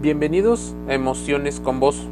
Bienvenidos a Emociones con Vos.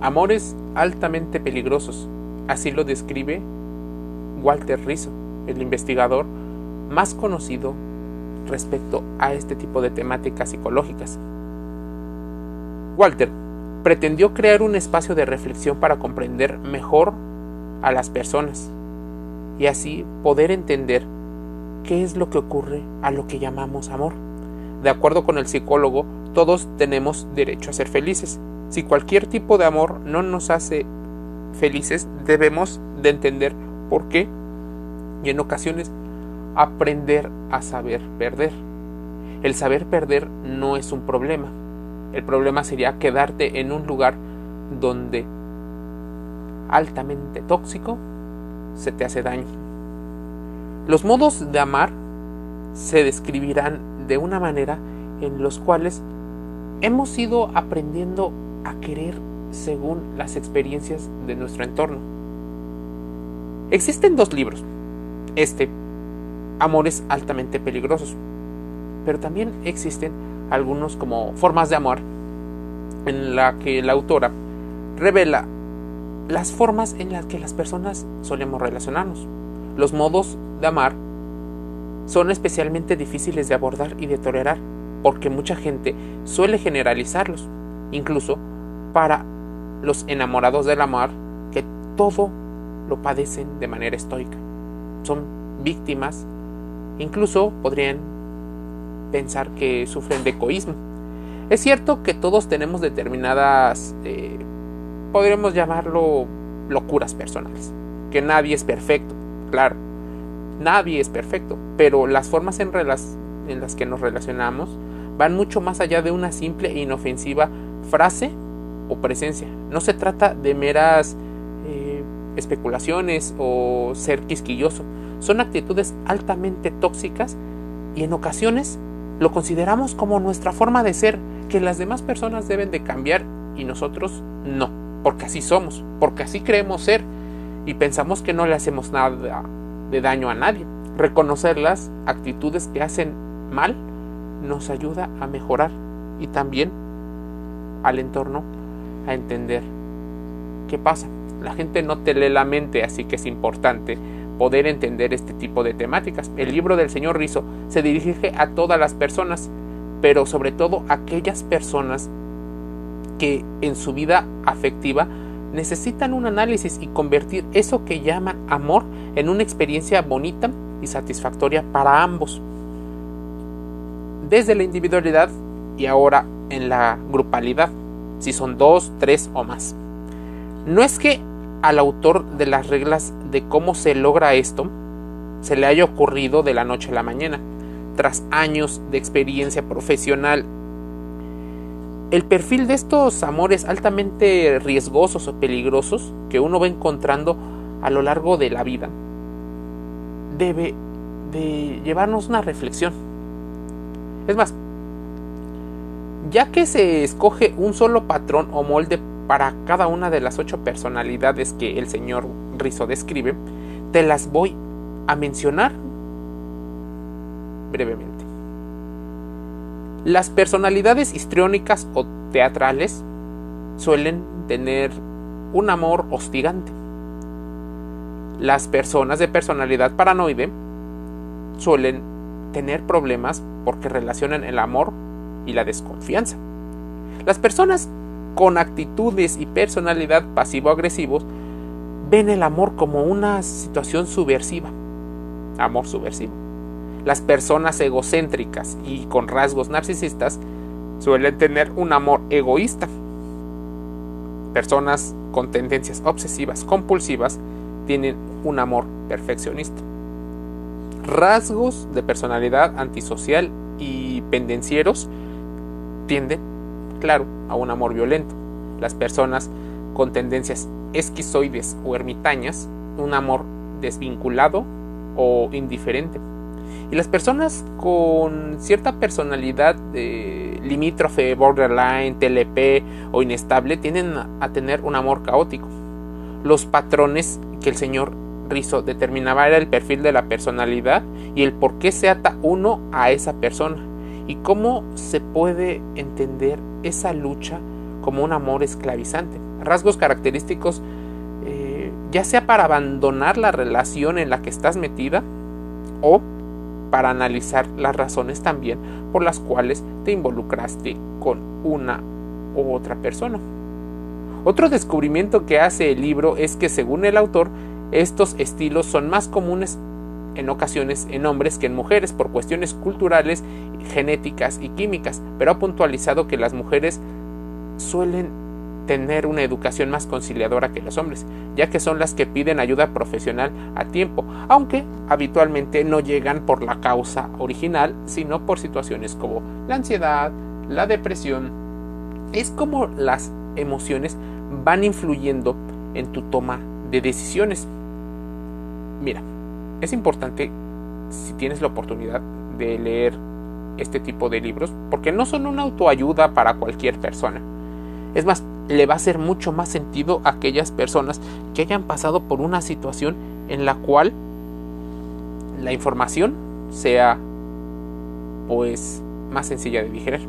Amores altamente peligrosos. Así lo describe Walter Rizzo, el investigador más conocido respecto a este tipo de temáticas psicológicas. Walter pretendió crear un espacio de reflexión para comprender mejor a las personas y así poder entender qué es lo que ocurre a lo que llamamos amor. De acuerdo con el psicólogo, todos tenemos derecho a ser felices. Si cualquier tipo de amor no nos hace felices, debemos de entender por qué y en ocasiones aprender a saber perder. El saber perder no es un problema. El problema sería quedarte en un lugar donde altamente tóxico se te hace daño. Los modos de amar se describirán de una manera en los cuales hemos ido aprendiendo a querer según las experiencias de nuestro entorno. Existen dos libros. Este, Amores altamente peligrosos. Pero también existen algunos como Formas de amor, en la que la autora revela las formas en las que las personas solemos relacionarnos. Los modos de amar son especialmente difíciles de abordar y de tolerar porque mucha gente suele generalizarlos, incluso para los enamorados del amor que todo lo padecen de manera estoica. Son víctimas, incluso podrían pensar que sufren de egoísmo. Es cierto que todos tenemos determinadas, eh, podríamos llamarlo locuras personales, que nadie es perfecto, claro, nadie es perfecto, pero las formas en, en las que nos relacionamos van mucho más allá de una simple e inofensiva frase o presencia. No se trata de meras eh, especulaciones o ser quisquilloso. Son actitudes altamente tóxicas y en ocasiones lo consideramos como nuestra forma de ser, que las demás personas deben de cambiar y nosotros no, porque así somos, porque así creemos ser y pensamos que no le hacemos nada de daño a nadie. Reconocer las actitudes que hacen mal nos ayuda a mejorar y también al entorno a entender qué pasa. La gente no te lee la mente, así que es importante poder entender este tipo de temáticas. El libro del señor Rizo se dirige a todas las personas, pero sobre todo a aquellas personas que en su vida afectiva necesitan un análisis y convertir eso que llaman amor en una experiencia bonita y satisfactoria para ambos desde la individualidad y ahora en la grupalidad, si son dos, tres o más. No es que al autor de las reglas de cómo se logra esto se le haya ocurrido de la noche a la mañana, tras años de experiencia profesional. El perfil de estos amores altamente riesgosos o peligrosos que uno va encontrando a lo largo de la vida debe de llevarnos una reflexión es más, ya que se escoge un solo patrón o molde para cada una de las ocho personalidades que el señor Rizzo describe, te las voy a mencionar brevemente. Las personalidades histriónicas o teatrales suelen tener un amor hostigante. Las personas de personalidad paranoide suelen tener problemas porque relacionan el amor y la desconfianza. Las personas con actitudes y personalidad pasivo-agresivos ven el amor como una situación subversiva. Amor subversivo. Las personas egocéntricas y con rasgos narcisistas suelen tener un amor egoísta. Personas con tendencias obsesivas compulsivas tienen un amor perfeccionista rasgos de personalidad antisocial y pendencieros tienden, claro, a un amor violento. Las personas con tendencias esquizoides o ermitañas, un amor desvinculado o indiferente. Y las personas con cierta personalidad de limítrofe, borderline, TLP o inestable tienden a tener un amor caótico. Los patrones que el Señor Rizzo determinaba era el perfil de la personalidad y el por qué se ata uno a esa persona. y cómo se puede entender esa lucha como un amor esclavizante. Rasgos característicos eh, ya sea para abandonar la relación en la que estás metida o para analizar las razones también por las cuales te involucraste con una u otra persona. Otro descubrimiento que hace el libro es que según el autor, estos estilos son más comunes en ocasiones en hombres que en mujeres por cuestiones culturales, genéticas y químicas, pero ha puntualizado que las mujeres suelen tener una educación más conciliadora que los hombres, ya que son las que piden ayuda profesional a tiempo, aunque habitualmente no llegan por la causa original, sino por situaciones como la ansiedad, la depresión. Es como las emociones van influyendo en tu toma de decisiones. Mira, es importante si tienes la oportunidad de leer este tipo de libros, porque no son una autoayuda para cualquier persona. Es más, le va a hacer mucho más sentido a aquellas personas que hayan pasado por una situación en la cual la información sea pues más sencilla de digerir.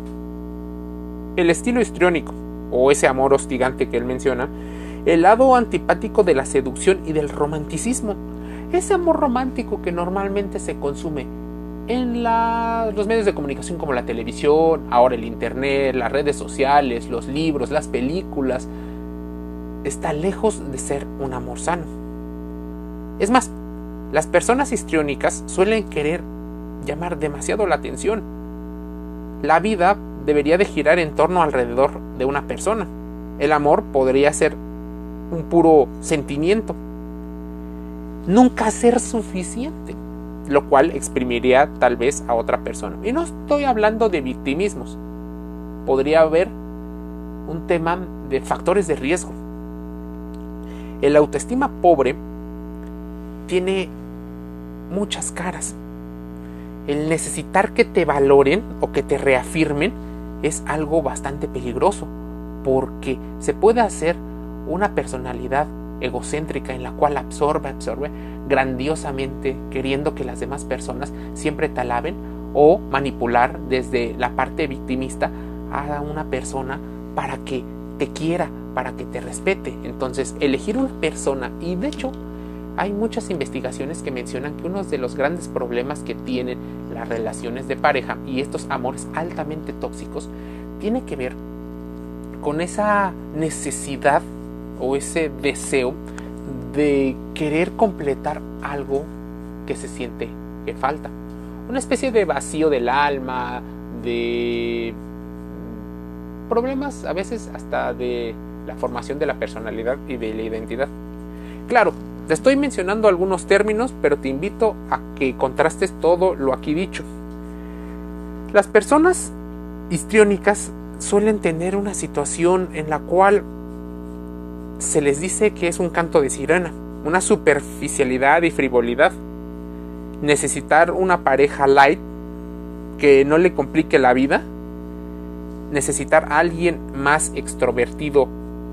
El estilo histriónico, o ese amor hostigante que él menciona, el lado antipático de la seducción y del romanticismo, ese amor romántico que normalmente se consume en los medios de comunicación como la televisión, ahora el internet, las redes sociales, los libros, las películas, está lejos de ser un amor sano. Es más, las personas histriónicas suelen querer llamar demasiado la atención. La vida debería de girar en torno alrededor de una persona. El amor podría ser un puro sentimiento. Nunca ser suficiente lo cual exprimiría tal vez a otra persona. Y no estoy hablando de victimismos. Podría haber un tema de factores de riesgo. El autoestima pobre tiene muchas caras. El necesitar que te valoren o que te reafirmen es algo bastante peligroso porque se puede hacer una personalidad egocéntrica en la cual absorbe, absorbe grandiosamente, queriendo que las demás personas siempre te alaben o manipular desde la parte victimista a una persona para que te quiera, para que te respete. Entonces, elegir una persona, y de hecho, hay muchas investigaciones que mencionan que uno de los grandes problemas que tienen las relaciones de pareja y estos amores altamente tóxicos tiene que ver con esa necesidad o ese deseo de querer completar algo que se siente que falta. Una especie de vacío del alma, de problemas a veces hasta de la formación de la personalidad y de la identidad. Claro, te estoy mencionando algunos términos, pero te invito a que contrastes todo lo aquí dicho. Las personas histriónicas suelen tener una situación en la cual se les dice que es un canto de sirena, una superficialidad y frivolidad. Necesitar una pareja light que no le complique la vida. Necesitar a alguien más extrovertido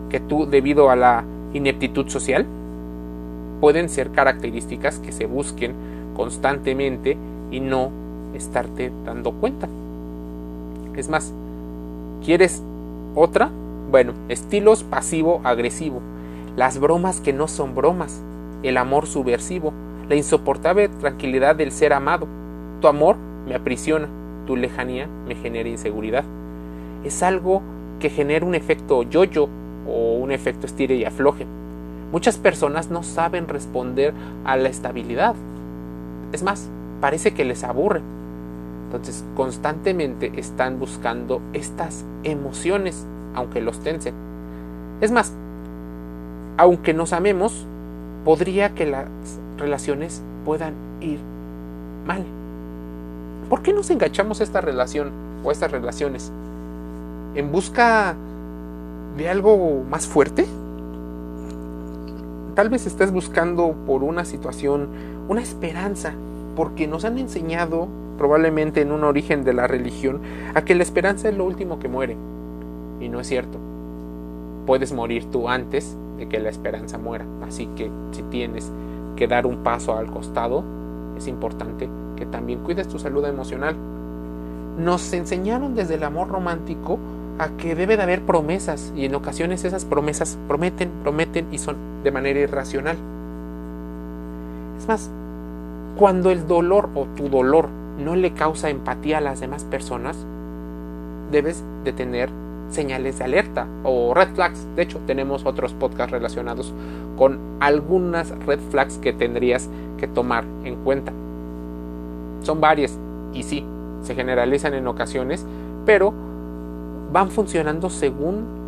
que tú debido a la ineptitud social. Pueden ser características que se busquen constantemente y no estarte dando cuenta. Es más, ¿quieres otra? Bueno, estilos pasivo-agresivo, las bromas que no son bromas, el amor subversivo, la insoportable tranquilidad del ser amado. Tu amor me aprisiona, tu lejanía me genera inseguridad. Es algo que genera un efecto yo-yo o un efecto estire y afloje. Muchas personas no saben responder a la estabilidad. Es más, parece que les aburre. Entonces, constantemente están buscando estas emociones aunque los tensen. Es más, aunque nos amemos, podría que las relaciones puedan ir mal. ¿Por qué nos enganchamos a esta relación o estas relaciones? ¿En busca de algo más fuerte? Tal vez estés buscando por una situación, una esperanza, porque nos han enseñado, probablemente en un origen de la religión, a que la esperanza es lo último que muere. Y no es cierto. Puedes morir tú antes de que la esperanza muera. Así que si tienes que dar un paso al costado, es importante que también cuides tu salud emocional. nos enseñaron desde el amor romántico a que debe de haber promesas y en ocasiones esas promesas prometen, prometen y son de manera irracional. Es más, cuando el dolor o tu dolor no le causa empatía a las demás personas, debes de tener señales de alerta o red flags. De hecho, tenemos otros podcasts relacionados con algunas red flags que tendrías que tomar en cuenta. Son varias y sí, se generalizan en ocasiones, pero van funcionando según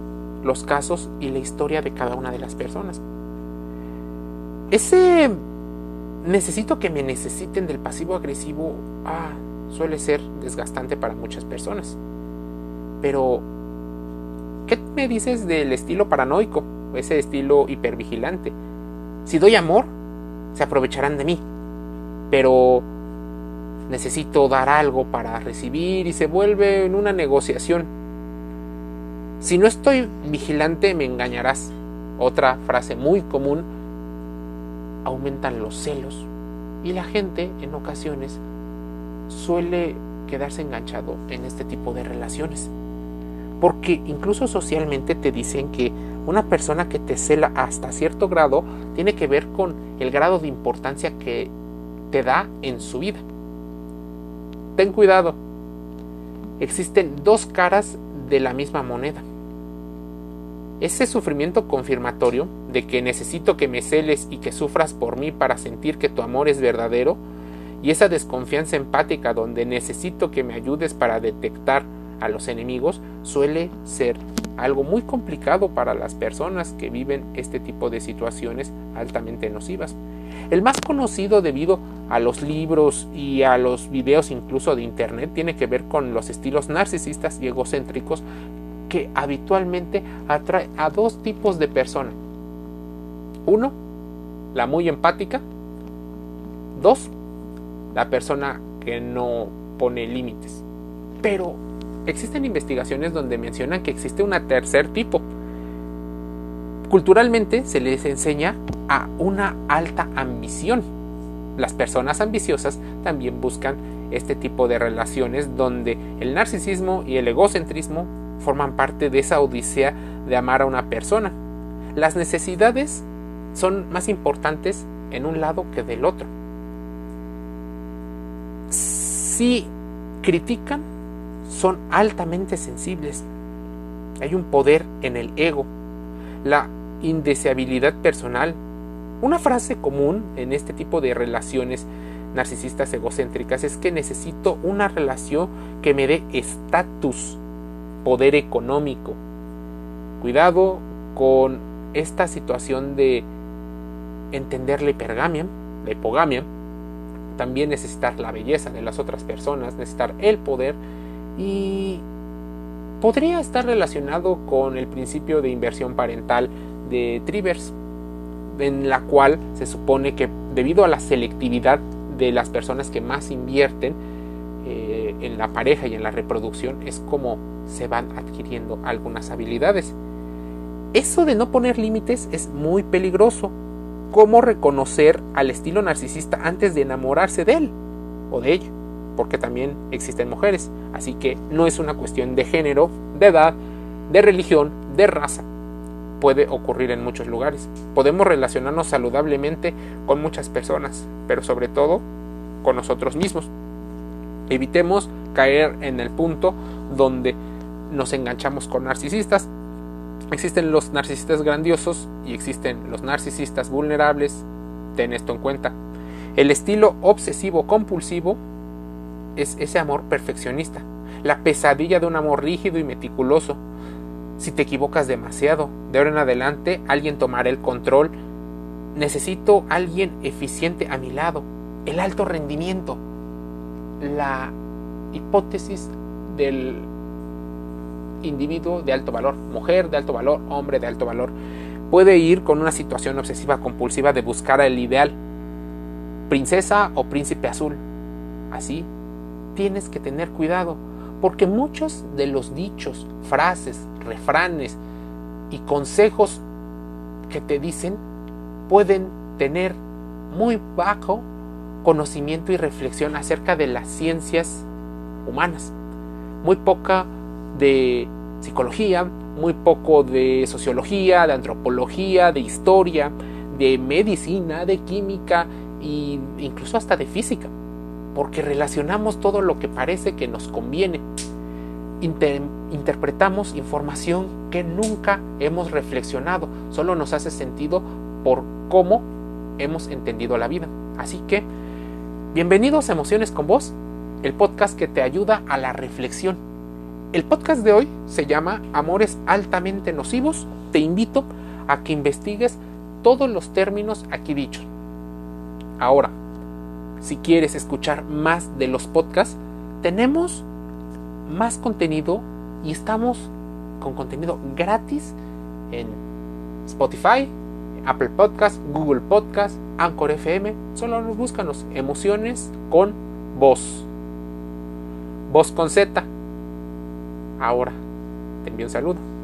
los casos y la historia de cada una de las personas. Ese necesito que me necesiten del pasivo agresivo ah, suele ser desgastante para muchas personas. Pero, ¿qué me dices del estilo paranoico? Ese estilo hipervigilante. Si doy amor, se aprovecharán de mí. Pero necesito dar algo para recibir y se vuelve en una negociación. Si no estoy vigilante, me engañarás. Otra frase muy común, aumentan los celos y la gente en ocasiones suele quedarse enganchado en este tipo de relaciones. Porque incluso socialmente te dicen que una persona que te cela hasta cierto grado tiene que ver con el grado de importancia que te da en su vida. Ten cuidado. Existen dos caras de la misma moneda. Ese sufrimiento confirmatorio de que necesito que me celes y que sufras por mí para sentir que tu amor es verdadero, y esa desconfianza empática donde necesito que me ayudes para detectar a los enemigos, suele ser algo muy complicado para las personas que viven este tipo de situaciones altamente nocivas. El más conocido debido a los libros y a los videos incluso de internet tiene que ver con los estilos narcisistas y egocéntricos que habitualmente atrae a dos tipos de personas. Uno, la muy empática. Dos, la persona que no pone límites. Pero existen investigaciones donde mencionan que existe un tercer tipo. Culturalmente se les enseña a una alta ambición. Las personas ambiciosas también buscan este tipo de relaciones donde el narcisismo y el egocentrismo forman parte de esa odisea de amar a una persona. Las necesidades son más importantes en un lado que del otro. Si critican, son altamente sensibles. Hay un poder en el ego, la indeseabilidad personal. Una frase común en este tipo de relaciones narcisistas egocéntricas es que necesito una relación que me dé estatus, poder económico. Cuidado con esta situación de entender la hipergamia, la hipogamia, también necesitar la belleza de las otras personas, necesitar el poder y podría estar relacionado con el principio de inversión parental de Trivers, en la cual se supone que debido a la selectividad de las personas que más invierten eh, en la pareja y en la reproducción es como se van adquiriendo algunas habilidades. Eso de no poner límites es muy peligroso. ¿Cómo reconocer al estilo narcisista antes de enamorarse de él o de ella? Porque también existen mujeres. Así que no es una cuestión de género, de edad, de religión, de raza. Puede ocurrir en muchos lugares. Podemos relacionarnos saludablemente con muchas personas, pero sobre todo con nosotros mismos. Evitemos caer en el punto donde nos enganchamos con narcisistas. Existen los narcisistas grandiosos y existen los narcisistas vulnerables. Ten esto en cuenta. El estilo obsesivo compulsivo es ese amor perfeccionista, la pesadilla de un amor rígido y meticuloso. Si te equivocas demasiado, de ahora en adelante alguien tomará el control. Necesito alguien eficiente a mi lado, el alto rendimiento, la hipótesis del individuo de alto valor, mujer de alto valor, hombre de alto valor, puede ir con una situación obsesiva compulsiva de buscar el ideal, princesa o príncipe azul. Así, tienes que tener cuidado, porque muchos de los dichos, frases, refranes y consejos que te dicen pueden tener muy bajo conocimiento y reflexión acerca de las ciencias humanas. muy poca de psicología, muy poco de sociología, de antropología, de historia, de medicina, de química e incluso hasta de física, porque relacionamos todo lo que parece que nos conviene. interpretamos información que nunca hemos reflexionado, solo nos hace sentido por cómo hemos entendido la vida. Así que, bienvenidos a Emociones con Vos, el podcast que te ayuda a la reflexión. El podcast de hoy se llama Amores altamente nocivos. Te invito a que investigues todos los términos aquí dichos. Ahora, si quieres escuchar más de los podcasts, tenemos más contenido y estamos con contenido gratis en Spotify, Apple Podcast, Google Podcast, Anchor FM. Solo nos búscanos emociones con voz. Voz con Z. Ahora, te envío un saludo.